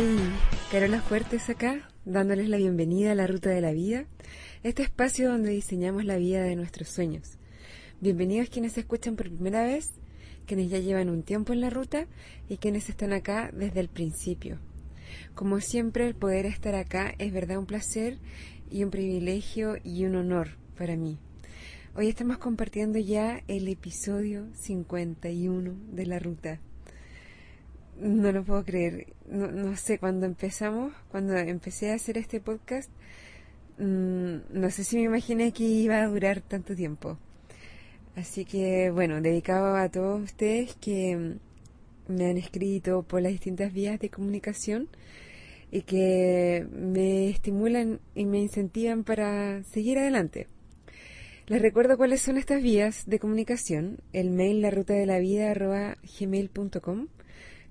Hey, Carola Fuertes acá, dándoles la bienvenida a la Ruta de la Vida, este espacio donde diseñamos la vida de nuestros sueños. Bienvenidos quienes escuchan por primera vez, quienes ya llevan un tiempo en la ruta y quienes están acá desde el principio. Como siempre, el poder estar acá es verdad un placer y un privilegio y un honor para mí. Hoy estamos compartiendo ya el episodio 51 de la ruta. No lo puedo creer. No, sé, cuando empezamos, cuando empecé a hacer este podcast, mm, no sé si me imaginé que iba a durar tanto tiempo. Así que, bueno, dedicado a todos ustedes que me han escrito por las distintas vías de comunicación y que me estimulan y me incentivan para seguir adelante. Les recuerdo cuáles son estas vías de comunicación. El mail la ruta de la vida gmail.com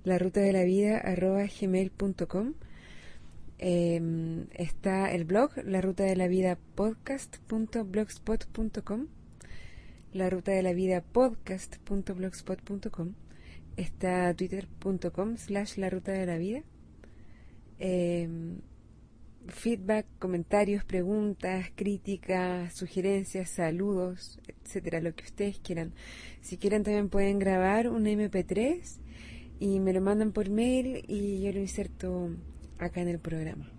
la ruta de la vida arroba gmail.com em, está el blog la ruta de la vida podcast.blogspot.com la ruta de la vida podcast.blogspot.com está twitter.com slash la ruta de la vida. Em, feedback, comentarios, preguntas, críticas, sugerencias, saludos, etcétera, lo que ustedes quieran. Si quieren también pueden grabar un MP3 y me lo mandan por mail y yo lo inserto acá en el programa.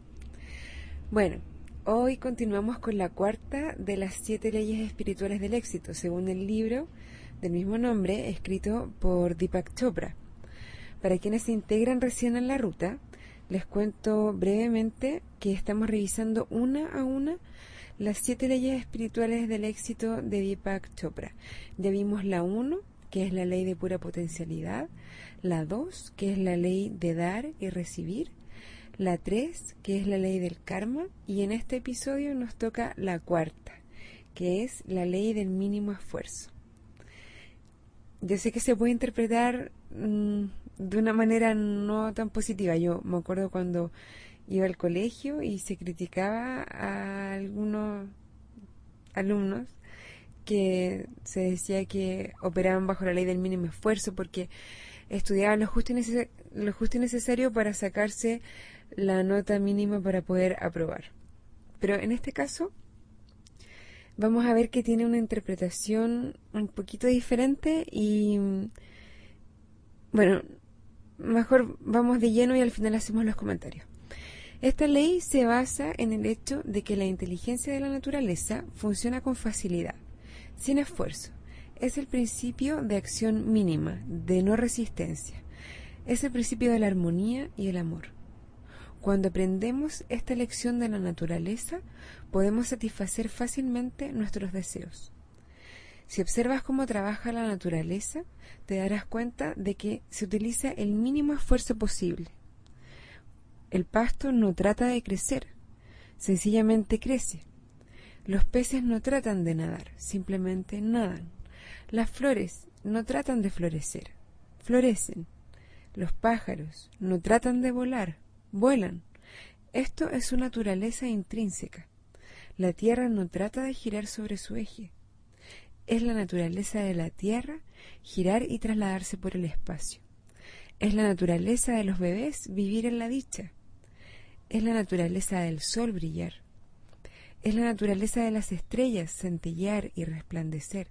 Bueno, hoy continuamos con la cuarta de las siete leyes espirituales del éxito, según el libro del mismo nombre, escrito por Deepak Chopra. Para quienes se integran recién en la ruta, les cuento brevemente que estamos revisando una a una las siete leyes espirituales del éxito de Deepak Chopra. Ya vimos la 1, que es la ley de pura potencialidad, la 2, que es la ley de dar y recibir, la 3, que es la ley del karma, y en este episodio nos toca la cuarta, que es la ley del mínimo esfuerzo. Yo sé que se puede interpretar mm, de una manera no tan positiva. Yo me acuerdo cuando iba al colegio y se criticaba a algunos alumnos que se decía que operaban bajo la ley del mínimo esfuerzo porque estudiaban lo justo y, lo justo necesario para sacarse la nota mínima para poder aprobar. Pero en este caso vamos a ver que tiene una interpretación un poquito diferente y bueno, mejor vamos de lleno y al final hacemos los comentarios. Esta ley se basa en el hecho de que la inteligencia de la naturaleza funciona con facilidad, sin esfuerzo. Es el principio de acción mínima, de no resistencia. Es el principio de la armonía y el amor. Cuando aprendemos esta lección de la naturaleza, podemos satisfacer fácilmente nuestros deseos. Si observas cómo trabaja la naturaleza, te darás cuenta de que se utiliza el mínimo esfuerzo posible. El pasto no trata de crecer, sencillamente crece. Los peces no tratan de nadar, simplemente nadan. Las flores no tratan de florecer, florecen. Los pájaros no tratan de volar, vuelan. Esto es su naturaleza intrínseca. La Tierra no trata de girar sobre su eje, es la naturaleza de la Tierra girar y trasladarse por el espacio. Es la naturaleza de los bebés vivir en la dicha. Es la naturaleza del sol brillar. Es la naturaleza de las estrellas centellear y resplandecer.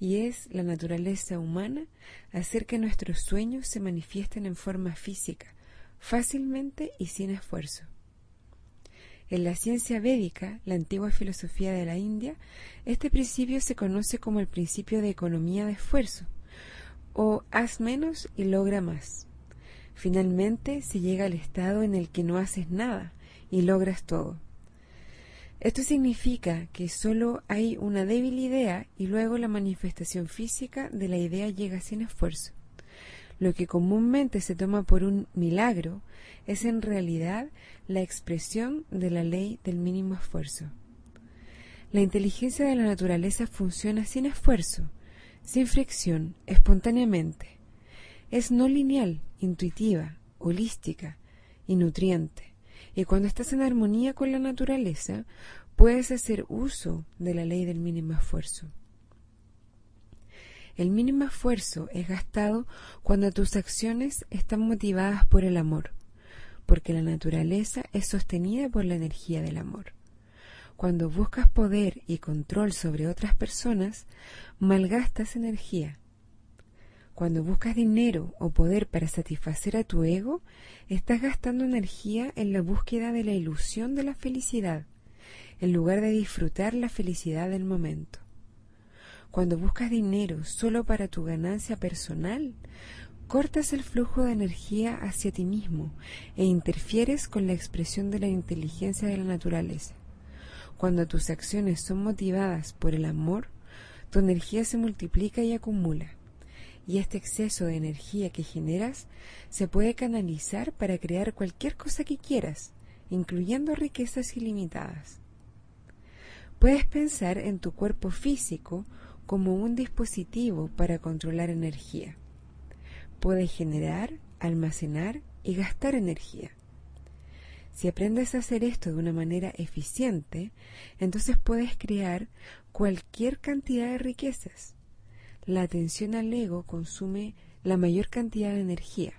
Y es la naturaleza humana hacer que nuestros sueños se manifiesten en forma física, fácilmente y sin esfuerzo. En la ciencia védica, la antigua filosofía de la India, este principio se conoce como el principio de economía de esfuerzo, o haz menos y logra más. Finalmente se llega al estado en el que no haces nada y logras todo. Esto significa que solo hay una débil idea y luego la manifestación física de la idea llega sin esfuerzo. Lo que comúnmente se toma por un milagro es en realidad la expresión de la ley del mínimo esfuerzo. La inteligencia de la naturaleza funciona sin esfuerzo, sin fricción, espontáneamente. Es no lineal, intuitiva, holística y nutriente. Y cuando estás en armonía con la naturaleza, puedes hacer uso de la ley del mínimo esfuerzo. El mínimo esfuerzo es gastado cuando tus acciones están motivadas por el amor, porque la naturaleza es sostenida por la energía del amor. Cuando buscas poder y control sobre otras personas, malgastas energía. Cuando buscas dinero o poder para satisfacer a tu ego, estás gastando energía en la búsqueda de la ilusión de la felicidad, en lugar de disfrutar la felicidad del momento. Cuando buscas dinero solo para tu ganancia personal, cortas el flujo de energía hacia ti mismo e interfieres con la expresión de la inteligencia de la naturaleza. Cuando tus acciones son motivadas por el amor, tu energía se multiplica y acumula. Y este exceso de energía que generas se puede canalizar para crear cualquier cosa que quieras, incluyendo riquezas ilimitadas. Puedes pensar en tu cuerpo físico como un dispositivo para controlar energía. Puede generar, almacenar y gastar energía. Si aprendes a hacer esto de una manera eficiente, entonces puedes crear cualquier cantidad de riquezas. La atención al ego consume la mayor cantidad de energía.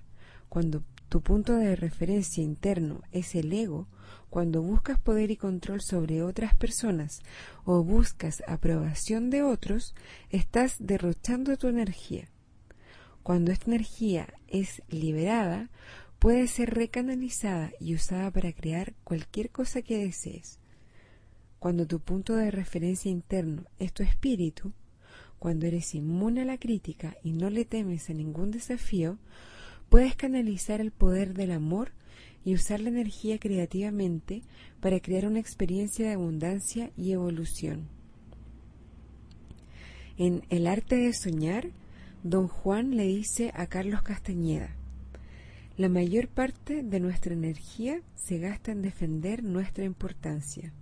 Cuando tu punto de referencia interno es el ego, cuando buscas poder y control sobre otras personas o buscas aprobación de otros, estás derrochando tu energía. Cuando esta energía es liberada, puede ser recanalizada y usada para crear cualquier cosa que desees. Cuando tu punto de referencia interno es tu espíritu, cuando eres inmune a la crítica y no le temes a ningún desafío, puedes canalizar el poder del amor y usar la energía creativamente para crear una experiencia de abundancia y evolución. En El arte de soñar, don Juan le dice a Carlos Castañeda, la mayor parte de nuestra energía se gasta en defender nuestra importancia.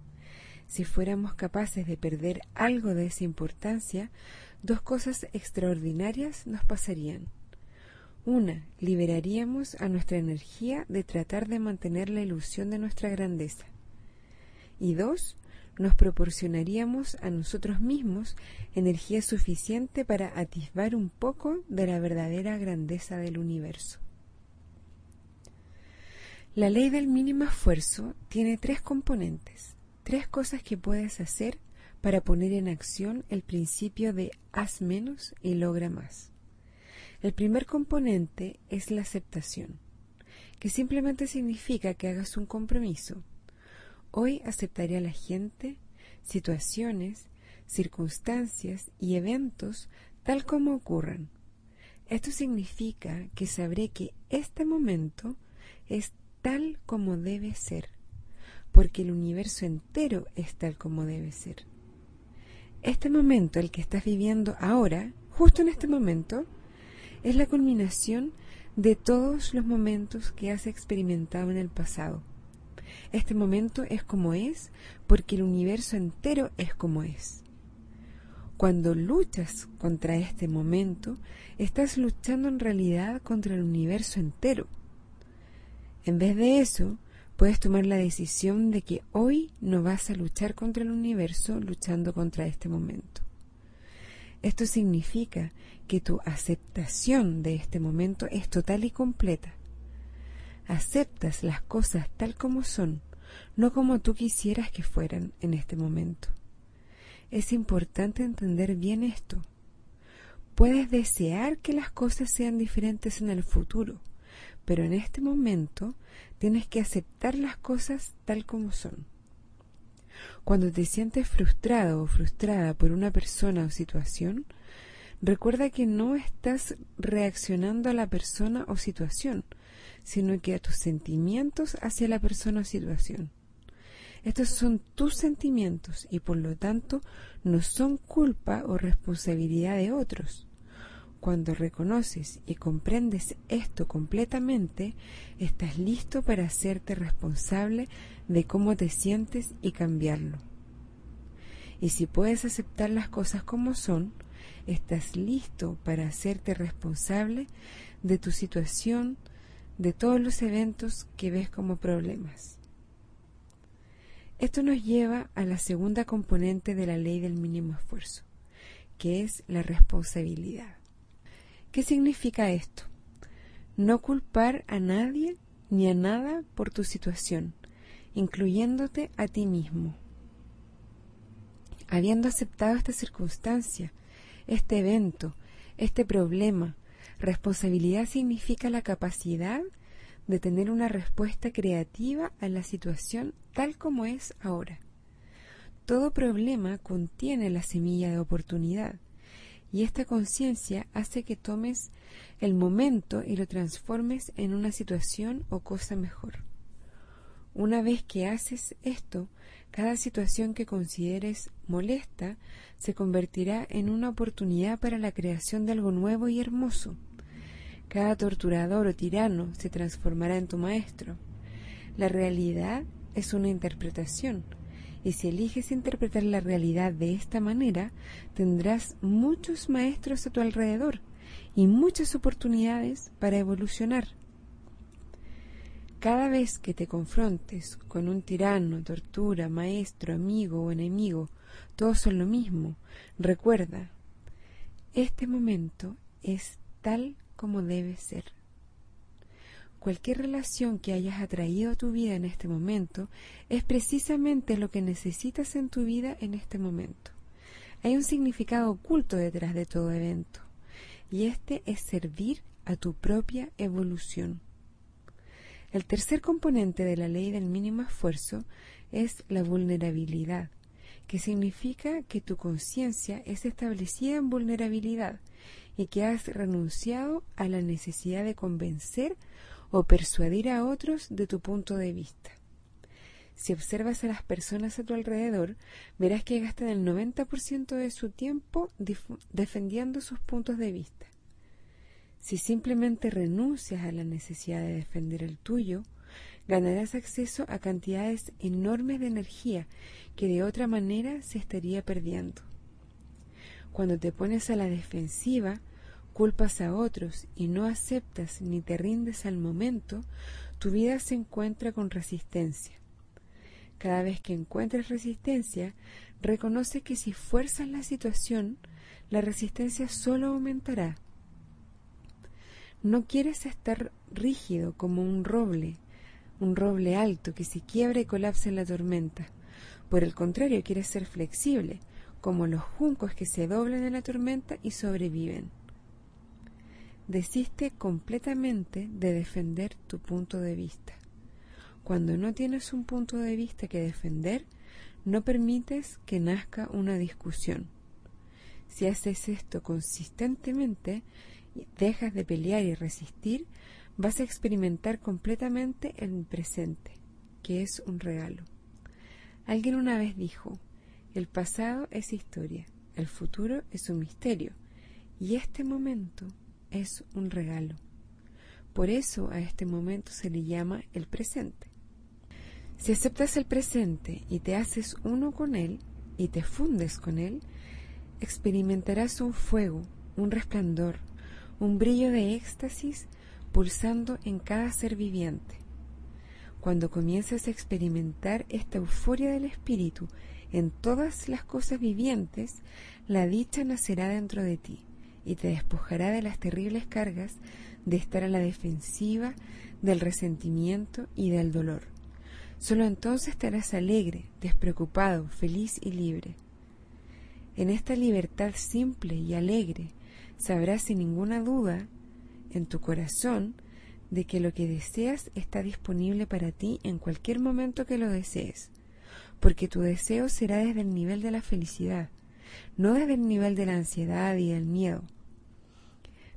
Si fuéramos capaces de perder algo de esa importancia, dos cosas extraordinarias nos pasarían. Una, liberaríamos a nuestra energía de tratar de mantener la ilusión de nuestra grandeza. Y dos, nos proporcionaríamos a nosotros mismos energía suficiente para atisbar un poco de la verdadera grandeza del universo. La ley del mínimo esfuerzo tiene tres componentes, tres cosas que puedes hacer para poner en acción el principio de haz menos y logra más. El primer componente es la aceptación, que simplemente significa que hagas un compromiso. Hoy aceptaré a la gente, situaciones, circunstancias y eventos tal como ocurran. Esto significa que sabré que este momento es tal como debe ser, porque el universo entero es tal como debe ser. Este momento, el que estás viviendo ahora, justo en este momento, es la culminación de todos los momentos que has experimentado en el pasado. Este momento es como es porque el universo entero es como es. Cuando luchas contra este momento, estás luchando en realidad contra el universo entero. En vez de eso, puedes tomar la decisión de que hoy no vas a luchar contra el universo luchando contra este momento. Esto significa que tu aceptación de este momento es total y completa. Aceptas las cosas tal como son, no como tú quisieras que fueran en este momento. Es importante entender bien esto. Puedes desear que las cosas sean diferentes en el futuro, pero en este momento tienes que aceptar las cosas tal como son. Cuando te sientes frustrado o frustrada por una persona o situación, recuerda que no estás reaccionando a la persona o situación, sino que a tus sentimientos hacia la persona o situación. Estos son tus sentimientos y por lo tanto no son culpa o responsabilidad de otros. Cuando reconoces y comprendes esto completamente, estás listo para hacerte responsable de cómo te sientes y cambiarlo. Y si puedes aceptar las cosas como son, estás listo para hacerte responsable de tu situación, de todos los eventos que ves como problemas. Esto nos lleva a la segunda componente de la ley del mínimo esfuerzo, que es la responsabilidad. ¿Qué significa esto? No culpar a nadie ni a nada por tu situación, incluyéndote a ti mismo. Habiendo aceptado esta circunstancia, este evento, este problema, responsabilidad significa la capacidad de tener una respuesta creativa a la situación tal como es ahora. Todo problema contiene la semilla de oportunidad y esta conciencia hace que tomes el momento y lo transformes en una situación o cosa mejor. Una vez que haces esto, cada situación que consideres molesta se convertirá en una oportunidad para la creación de algo nuevo y hermoso. Cada torturador o tirano se transformará en tu maestro. La realidad es una interpretación, y si eliges interpretar la realidad de esta manera, tendrás muchos maestros a tu alrededor y muchas oportunidades para evolucionar. Cada vez que te confrontes con un tirano, tortura, maestro, amigo o enemigo, todos son lo mismo. Recuerda, este momento es tal como debe ser. Cualquier relación que hayas atraído a tu vida en este momento es precisamente lo que necesitas en tu vida en este momento. Hay un significado oculto detrás de todo evento, y este es servir a tu propia evolución. El tercer componente de la ley del mínimo esfuerzo es la vulnerabilidad, que significa que tu conciencia es establecida en vulnerabilidad y que has renunciado a la necesidad de convencer o persuadir a otros de tu punto de vista. Si observas a las personas a tu alrededor, verás que gastan el 90% de su tiempo defendiendo sus puntos de vista. Si simplemente renuncias a la necesidad de defender el tuyo, ganarás acceso a cantidades enormes de energía que de otra manera se estaría perdiendo. Cuando te pones a la defensiva, culpas a otros y no aceptas ni te rindes al momento, tu vida se encuentra con resistencia. Cada vez que encuentres resistencia, reconoce que si fuerzas la situación, la resistencia solo aumentará. No quieres estar rígido como un roble, un roble alto que se quiebra y colapsa en la tormenta. Por el contrario, quieres ser flexible, como los juncos que se doblan en la tormenta y sobreviven. Desiste completamente de defender tu punto de vista. Cuando no tienes un punto de vista que defender, no permites que nazca una discusión. Si haces esto consistentemente, dejas de pelear y resistir, vas a experimentar completamente el presente, que es un regalo. Alguien una vez dijo, el pasado es historia, el futuro es un misterio y este momento es un regalo. Por eso a este momento se le llama el presente. Si aceptas el presente y te haces uno con él y te fundes con él, experimentarás un fuego, un resplandor, un brillo de éxtasis pulsando en cada ser viviente. Cuando comienzas a experimentar esta euforia del espíritu en todas las cosas vivientes, la dicha nacerá dentro de ti y te despojará de las terribles cargas de estar a la defensiva, del resentimiento y del dolor. Solo entonces estarás alegre, despreocupado, feliz y libre. En esta libertad simple y alegre sabrás sin ninguna duda en tu corazón de que lo que deseas está disponible para ti en cualquier momento que lo desees porque tu deseo será desde el nivel de la felicidad, no desde el nivel de la ansiedad y el miedo.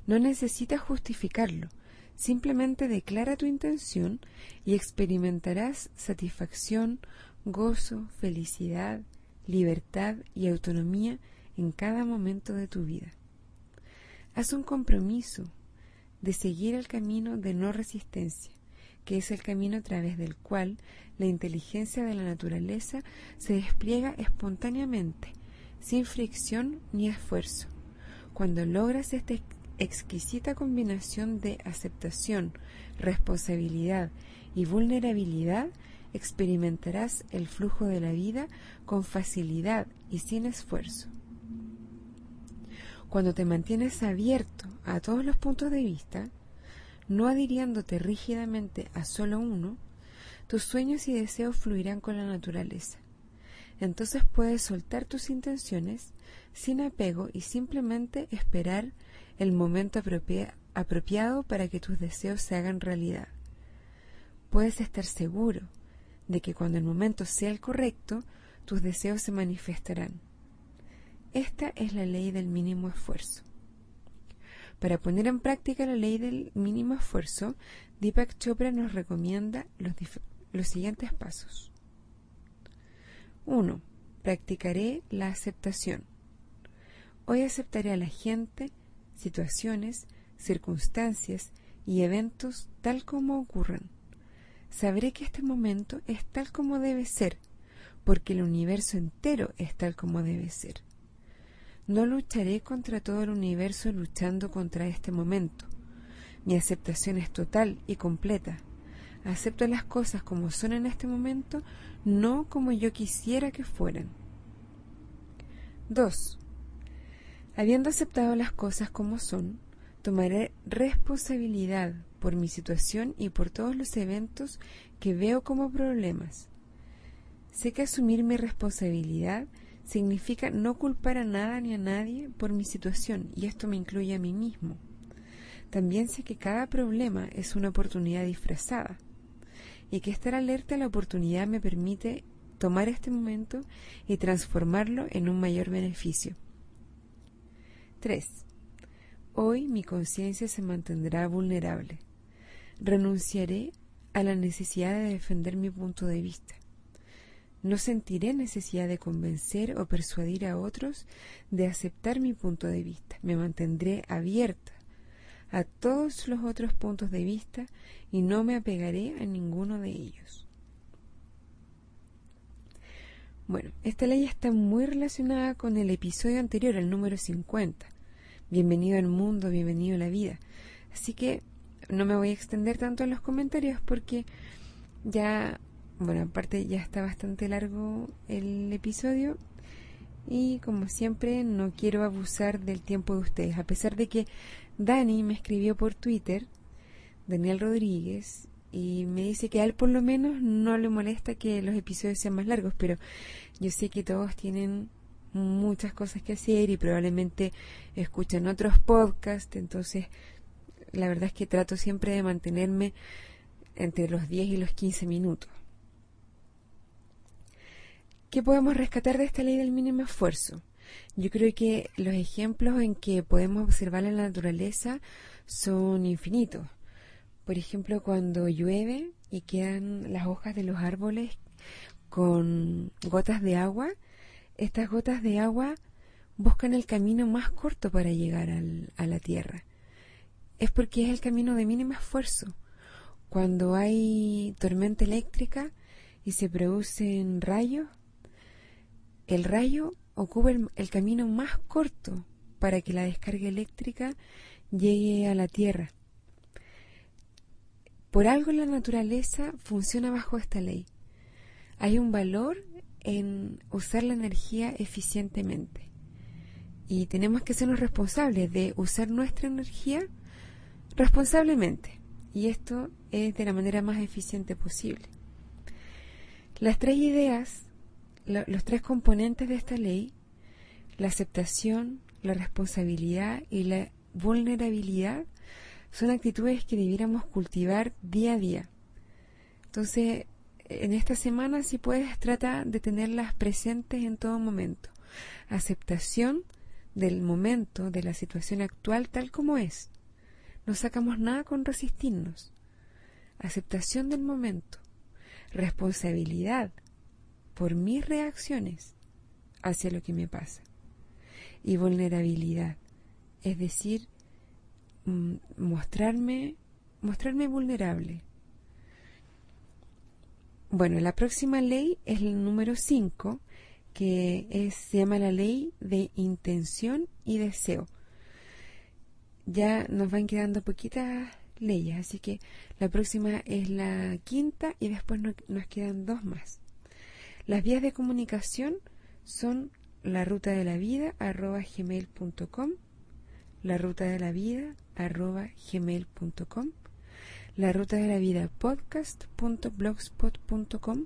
No necesitas justificarlo, simplemente declara tu intención y experimentarás satisfacción, gozo, felicidad, libertad y autonomía en cada momento de tu vida. Haz un compromiso de seguir el camino de no resistencia, que es el camino a través del cual la inteligencia de la naturaleza se despliega espontáneamente, sin fricción ni esfuerzo. Cuando logras esta exquisita combinación de aceptación, responsabilidad y vulnerabilidad, experimentarás el flujo de la vida con facilidad y sin esfuerzo. Cuando te mantienes abierto a todos los puntos de vista, no adhiriéndote rígidamente a solo uno, tus sueños y deseos fluirán con la naturaleza. Entonces puedes soltar tus intenciones sin apego y simplemente esperar el momento apropiado para que tus deseos se hagan realidad. Puedes estar seguro de que cuando el momento sea el correcto, tus deseos se manifestarán. Esta es la ley del mínimo esfuerzo. Para poner en práctica la ley del mínimo esfuerzo, Deepak Chopra nos recomienda los, los siguientes pasos. 1. Practicaré la aceptación. Hoy aceptaré a la gente, situaciones, circunstancias y eventos tal como ocurren. Sabré que este momento es tal como debe ser, porque el universo entero es tal como debe ser. No lucharé contra todo el universo luchando contra este momento. Mi aceptación es total y completa. Acepto las cosas como son en este momento, no como yo quisiera que fueran. 2. Habiendo aceptado las cosas como son, tomaré responsabilidad por mi situación y por todos los eventos que veo como problemas. Sé que asumir mi responsabilidad significa no culpar a nada ni a nadie por mi situación, y esto me incluye a mí mismo. También sé que cada problema es una oportunidad disfrazada, y que estar alerta a la oportunidad me permite tomar este momento y transformarlo en un mayor beneficio. 3. Hoy mi conciencia se mantendrá vulnerable. Renunciaré a la necesidad de defender mi punto de vista. No sentiré necesidad de convencer o persuadir a otros de aceptar mi punto de vista. Me mantendré abierta a todos los otros puntos de vista y no me apegaré a ninguno de ellos. Bueno, esta ley está muy relacionada con el episodio anterior, el número 50. Bienvenido al mundo, bienvenido a la vida. Así que no me voy a extender tanto en los comentarios porque ya, bueno, aparte ya está bastante largo el episodio y como siempre no quiero abusar del tiempo de ustedes, a pesar de que Dani me escribió por Twitter, Daniel Rodríguez, y me dice que a él por lo menos no le molesta que los episodios sean más largos, pero yo sé que todos tienen muchas cosas que hacer y probablemente escuchan otros podcasts, entonces la verdad es que trato siempre de mantenerme entre los 10 y los 15 minutos. ¿Qué podemos rescatar de esta ley del mínimo esfuerzo? Yo creo que los ejemplos en que podemos observar la naturaleza son infinitos. Por ejemplo, cuando llueve y quedan las hojas de los árboles con gotas de agua, estas gotas de agua buscan el camino más corto para llegar a la tierra. Es porque es el camino de mínimo esfuerzo. Cuando hay tormenta eléctrica y se producen rayos, el rayo ocupa el camino más corto para que la descarga eléctrica llegue a la tierra. Por algo la naturaleza funciona bajo esta ley. Hay un valor en usar la energía eficientemente. Y tenemos que sernos responsables de usar nuestra energía responsablemente. Y esto es de la manera más eficiente posible. Las tres ideas, los tres componentes de esta ley, la aceptación, la responsabilidad y la vulnerabilidad, son actitudes que debiéramos cultivar día a día. Entonces, en esta semana, si puedes, trata de tenerlas presentes en todo momento. Aceptación del momento, de la situación actual tal como es. No sacamos nada con resistirnos. Aceptación del momento. Responsabilidad por mis reacciones hacia lo que me pasa. Y vulnerabilidad. Es decir, Mm, mostrarme, mostrarme vulnerable. Bueno, la próxima ley es el número 5, que se llama la ley de intención y deseo. Ya nos van quedando poquitas leyes, así que la próxima es la quinta y después nos quedan dos más. Las vías de comunicación son la ruta de la vida arroba gmail.com la ruta de la vida arroba gmail.com la ruta de la vida podcast.blogspot.com,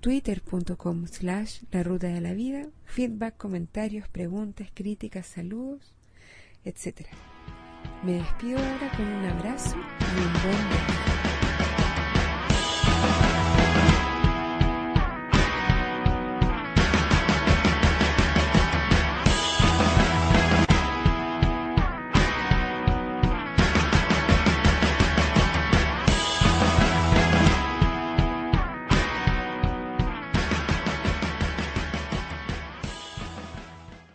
twitter.com slash la ruta de la vida, feedback, comentarios, preguntas, críticas, saludos, etc. Me despido ahora con un abrazo